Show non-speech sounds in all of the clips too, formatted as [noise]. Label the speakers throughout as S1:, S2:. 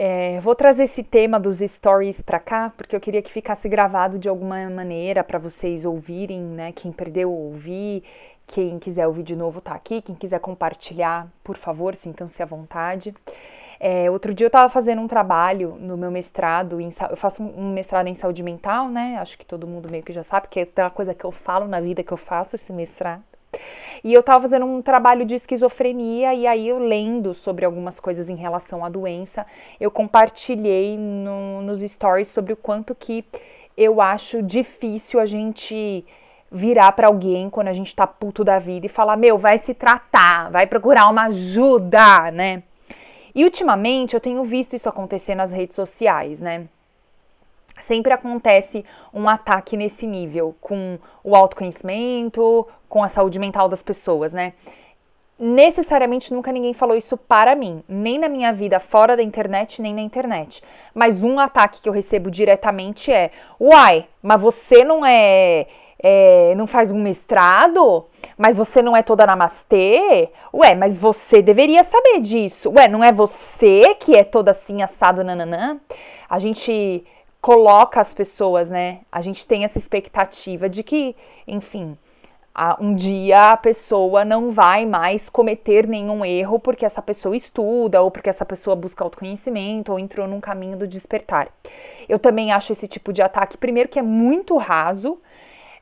S1: É, vou trazer esse tema dos stories para cá, porque eu queria que ficasse gravado de alguma maneira para vocês ouvirem, né? Quem perdeu, ouvir. Quem quiser ouvir de novo, tá aqui. Quem quiser compartilhar, por favor, sintam-se à vontade. É, outro dia eu estava fazendo um trabalho no meu mestrado, em, eu faço um mestrado em saúde mental, né? Acho que todo mundo meio que já sabe, que é uma coisa que eu falo na vida que eu faço esse mestrado. E eu estava fazendo um trabalho de esquizofrenia e aí eu lendo sobre algumas coisas em relação à doença, eu compartilhei no, nos stories sobre o quanto que eu acho difícil a gente virar para alguém quando a gente tá puto da vida e falar: "Meu, vai se tratar, vai procurar uma ajuda", né? E ultimamente eu tenho visto isso acontecer nas redes sociais, né? Sempre acontece um ataque nesse nível, com o autoconhecimento, com a saúde mental das pessoas, né? Necessariamente nunca ninguém falou isso para mim, nem na minha vida fora da internet, nem na internet. Mas um ataque que eu recebo diretamente é: Uai, mas você não é. é não faz um mestrado? Mas você não é toda namastê? Ué, mas você deveria saber disso. Ué, não é você que é toda assim assado nananã? A gente coloca as pessoas, né? A gente tem essa expectativa de que, enfim, um dia a pessoa não vai mais cometer nenhum erro porque essa pessoa estuda ou porque essa pessoa busca autoconhecimento ou entrou num caminho do despertar. Eu também acho esse tipo de ataque, primeiro, que é muito raso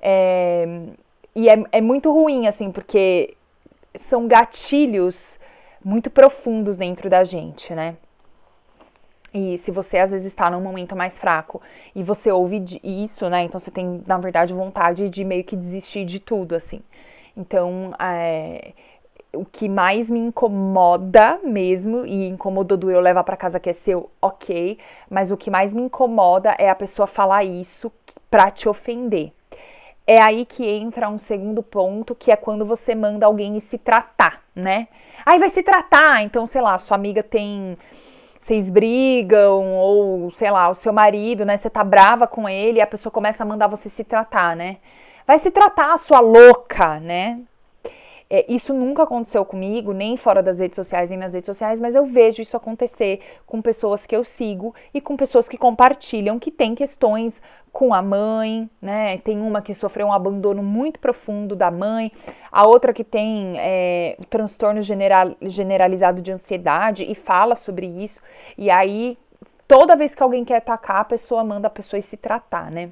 S1: é, e é, é muito ruim, assim, porque são gatilhos muito profundos dentro da gente, né? E se você às vezes está num momento mais fraco e você ouve isso, né? Então você tem, na verdade, vontade de meio que desistir de tudo, assim. Então, é, o que mais me incomoda mesmo, e incomodou do eu levar para casa que é seu, ok, mas o que mais me incomoda é a pessoa falar isso pra te ofender. É aí que entra um segundo ponto, que é quando você manda alguém se tratar, né? Aí vai se tratar, então, sei lá, sua amiga tem vocês brigam, ou sei lá, o seu marido, né? Você tá brava com ele e a pessoa começa a mandar você se tratar, né? Vai se tratar, sua louca, né? É, isso nunca aconteceu comigo, nem fora das redes sociais, nem nas redes sociais, mas eu vejo isso acontecer com pessoas que eu sigo e com pessoas que compartilham que têm questões com a mãe, né? Tem uma que sofreu um abandono muito profundo da mãe, a outra que tem é, transtorno general, generalizado de ansiedade e fala sobre isso. E aí, toda vez que alguém quer atacar, a pessoa manda a pessoa se tratar, né?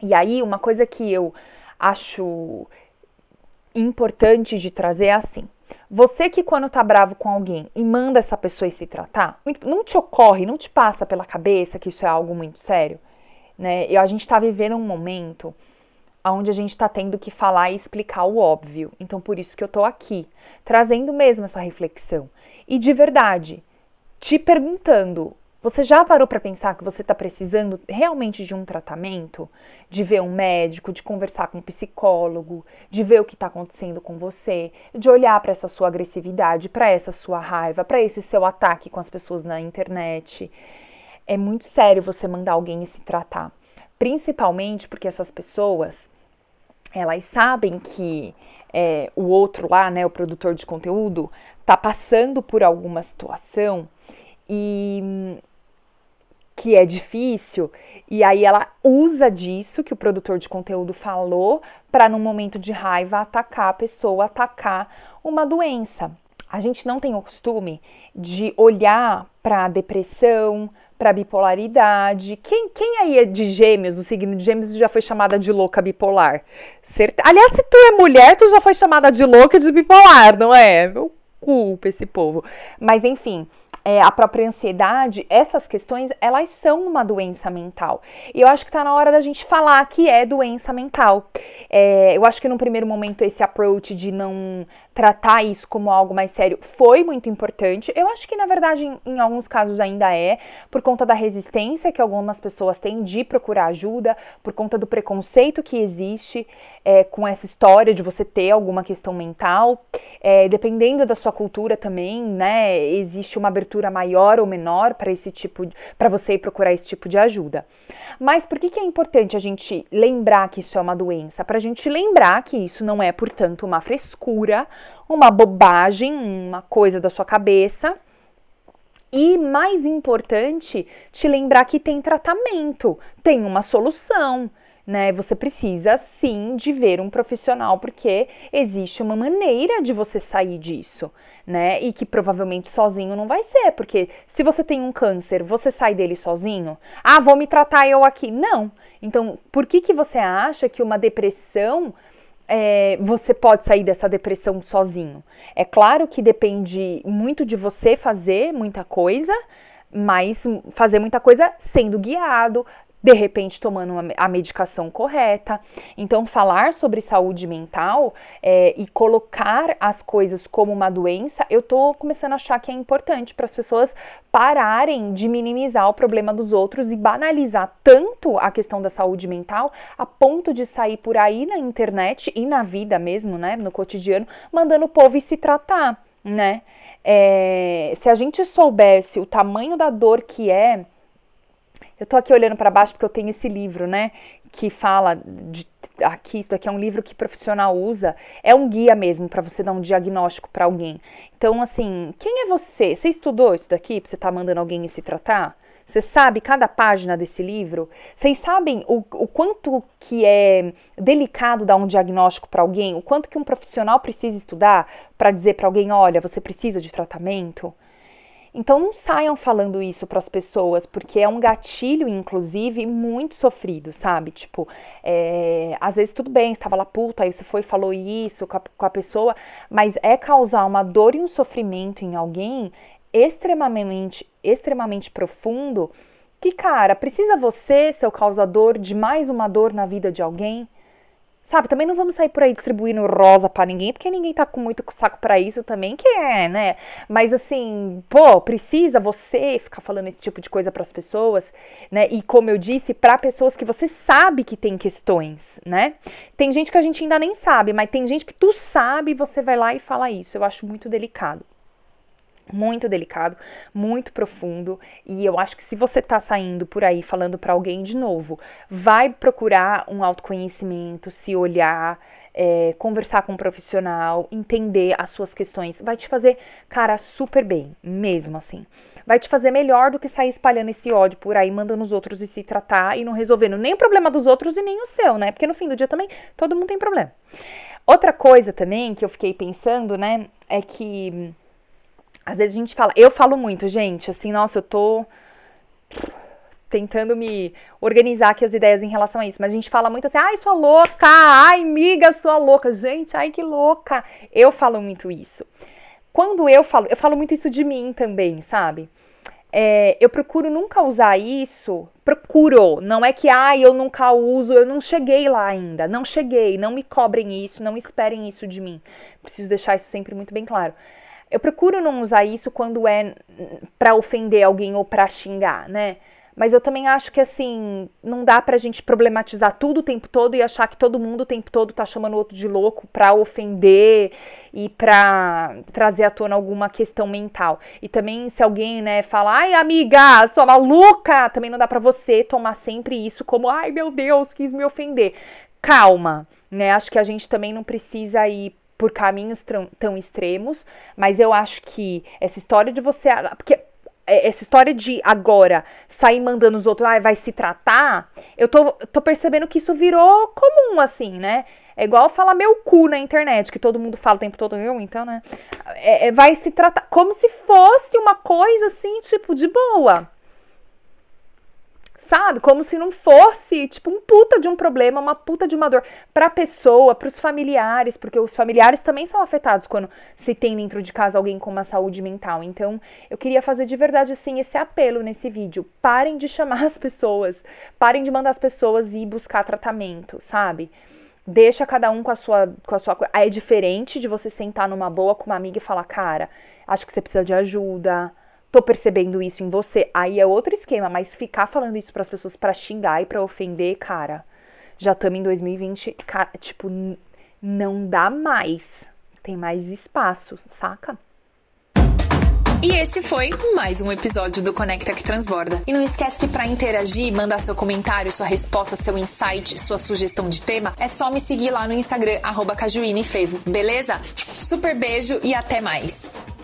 S1: E aí, uma coisa que eu acho importante de trazer é assim. Você que quando tá bravo com alguém e manda essa pessoa se tratar, não te ocorre, não te passa pela cabeça que isso é algo muito sério, né? E a gente tá vivendo um momento onde a gente está tendo que falar e explicar o óbvio. Então, por isso que eu tô aqui, trazendo mesmo essa reflexão. E de verdade, te perguntando você já parou para pensar que você está precisando realmente de um tratamento? De ver um médico, de conversar com um psicólogo, de ver o que está acontecendo com você, de olhar para essa sua agressividade, para essa sua raiva, para esse seu ataque com as pessoas na internet? É muito sério você mandar alguém se tratar, principalmente porque essas pessoas elas sabem que é, o outro lá, né, o produtor de conteúdo, está passando por alguma situação e que é difícil, e aí ela usa disso que o produtor de conteúdo falou para num momento de raiva atacar a pessoa, atacar uma doença. A gente não tem o costume de olhar para a depressão, para bipolaridade. Quem, quem aí é de gêmeos, o signo de gêmeos, já foi chamada de louca bipolar? Aliás, se tu é mulher, tu já foi chamada de louca de bipolar, não é? Eu culpa esse povo. Mas enfim, é, a própria ansiedade, essas questões, elas são uma doença mental. E eu acho que está na hora da gente falar que é doença mental. É, eu acho que no primeiro momento esse approach de não tratar isso como algo mais sério foi muito importante. Eu acho que, na verdade, em, em, alguns casos ainda é, por conta da resistência que algumas pessoas têm de procurar ajuda, por conta do preconceito que existe é, com essa história de você ter alguma questão mental. É, dependendo da sua cultura também, né, existe uma abertura maior ou menor para esse tipo, para você ir procurar esse tipo de ajuda. Mas por que, que é importante a gente lembrar que isso é uma doença? Para a gente lembrar que isso não é, portanto, uma frescura, uma bobagem, uma coisa da sua cabeça. E mais importante, te lembrar que tem tratamento, tem uma solução né? Você precisa sim de ver um profissional, porque existe uma maneira de você sair disso, né? E que provavelmente sozinho não vai ser, porque se você tem um câncer, você sai dele sozinho? Ah, vou me tratar eu aqui. Não. Então, por que, que você acha que uma depressão é, você pode sair dessa depressão sozinho? É claro que depende muito de você fazer muita coisa, mas fazer muita coisa sendo guiado, de repente tomando a medicação correta. Então, falar sobre saúde mental é, e colocar as coisas como uma doença, eu tô começando a achar que é importante para as pessoas pararem de minimizar o problema dos outros e banalizar tanto a questão da saúde mental a ponto de sair por aí na internet e na vida mesmo, né, no cotidiano, mandando o povo se tratar, né? É, se a gente soubesse o tamanho da dor que é eu tô aqui olhando para baixo porque eu tenho esse livro, né? Que fala de aqui, isso daqui é um livro que profissional usa, é um guia mesmo para você dar um diagnóstico para alguém. Então, assim, quem é você? Você estudou isso daqui para você estar tá mandando alguém se tratar? Você sabe cada página desse livro? Vocês sabem o, o quanto que é delicado dar um diagnóstico para alguém? O quanto que um profissional precisa estudar para dizer para alguém, olha, você precisa de tratamento? Então não saiam falando isso para as pessoas, porque é um gatilho, inclusive, muito sofrido, sabe? Tipo, é, às vezes tudo bem, estava lá puta, aí você foi falou isso com a, com a pessoa, mas é causar uma dor e um sofrimento em alguém extremamente, extremamente profundo, que, cara, precisa você ser o causador de mais uma dor na vida de alguém? Sabe, também não vamos sair por aí distribuindo rosa para ninguém, porque ninguém tá com muito saco para isso também, que é, né? Mas assim, pô, precisa você ficar falando esse tipo de coisa para as pessoas, né? E como eu disse, para pessoas que você sabe que tem questões, né? Tem gente que a gente ainda nem sabe, mas tem gente que tu sabe e você vai lá e fala isso. Eu acho muito delicado muito delicado, muito profundo, e eu acho que se você tá saindo por aí falando para alguém de novo, vai procurar um autoconhecimento, se olhar, é, conversar com um profissional, entender as suas questões, vai te fazer, cara, super bem, mesmo assim. Vai te fazer melhor do que sair espalhando esse ódio por aí, mandando os outros e se tratar e não resolvendo nem o problema dos outros e nem o seu, né? Porque no fim do dia também todo mundo tem problema. Outra coisa também que eu fiquei pensando, né, é que às vezes a gente fala, eu falo muito, gente, assim, nossa, eu tô tentando me organizar aqui as ideias em relação a isso, mas a gente fala muito assim, ai, sua louca, ai, miga, sua louca, gente, ai, que louca. Eu falo muito isso. Quando eu falo, eu falo muito isso de mim também, sabe? É, eu procuro nunca usar isso, procuro, não é que, ai, eu nunca uso, eu não cheguei lá ainda, não cheguei, não me cobrem isso, não esperem isso de mim. Preciso deixar isso sempre muito bem claro. Eu procuro não usar isso quando é para ofender alguém ou para xingar, né? Mas eu também acho que assim, não dá pra gente problematizar tudo o tempo todo e achar que todo mundo o tempo todo tá chamando o outro de louco pra ofender e pra trazer à tona alguma questão mental. E também se alguém, né, fala, ai amiga, sua maluca, também não dá pra você tomar sempre isso como, ai meu Deus, quis me ofender. Calma, né? Acho que a gente também não precisa ir por caminhos tão extremos, mas eu acho que essa história de você. Porque é, essa história de agora sair mandando os outros, ah, vai se tratar, eu tô, tô percebendo que isso virou comum, assim, né? É igual falar meu cu na internet, que todo mundo fala o tempo todo, eu, então, né? É, é, vai se tratar como se fosse uma coisa assim, tipo, de boa sabe? Como se não fosse, tipo, um puta de um problema, uma puta de uma dor pra pessoa, pros familiares, porque os familiares também são afetados quando se tem dentro de casa alguém com uma saúde mental. Então, eu queria fazer de verdade, assim, esse apelo nesse vídeo. Parem de chamar [laughs] as pessoas, parem de mandar as pessoas ir buscar tratamento, sabe? deixa cada um com a sua com a sua é diferente de você sentar numa boa com uma amiga e falar, cara, acho que você precisa de ajuda, tô percebendo isso em você. Aí é outro esquema, mas ficar falando isso para as pessoas para xingar e para ofender, cara, já estamos em 2020, cara, tipo, não dá mais. Tem mais espaço, saca?
S2: E esse foi mais um episódio do Conecta que Transborda. E não esquece que para interagir, mandar seu comentário, sua resposta, seu insight, sua sugestão de tema, é só me seguir lá no Instagram, arroba Frevo, beleza? Super beijo e até mais!